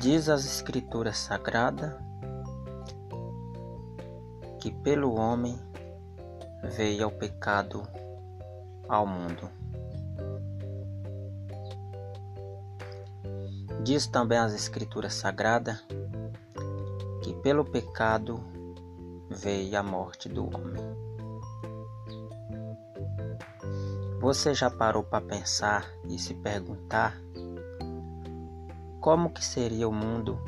Diz as Escrituras Sagradas que pelo homem veio o pecado ao mundo. Diz também as Escrituras Sagradas que pelo pecado veio a morte do homem. Você já parou para pensar e se perguntar como que seria o mundo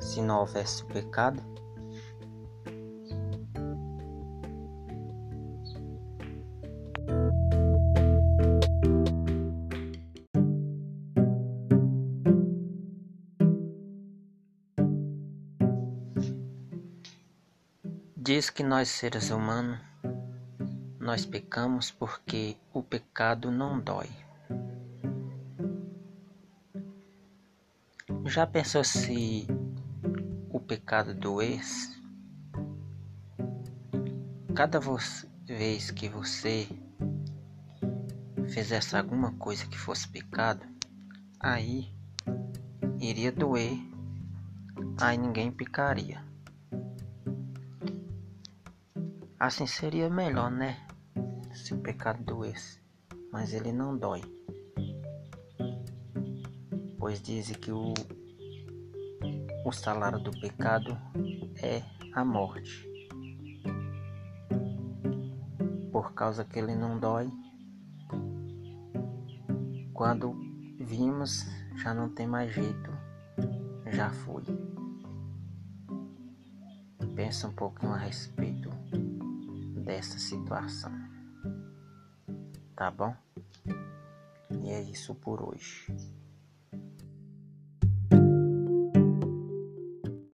se não houvesse o pecado? Diz que nós seres humanos nós pecamos porque o pecado não dói. Já pensou se o pecado doesse? Cada vez que você fizesse alguma coisa que fosse pecado, aí iria doer, aí ninguém picaria. Assim seria melhor, né? Se o pecado doesse, mas ele não dói. Pois dizem que o, o salário do pecado é a morte. Por causa que ele não dói, quando vimos já não tem mais jeito, já foi. Pensa um pouquinho a respeito dessa situação. Tá bom? E é isso por hoje.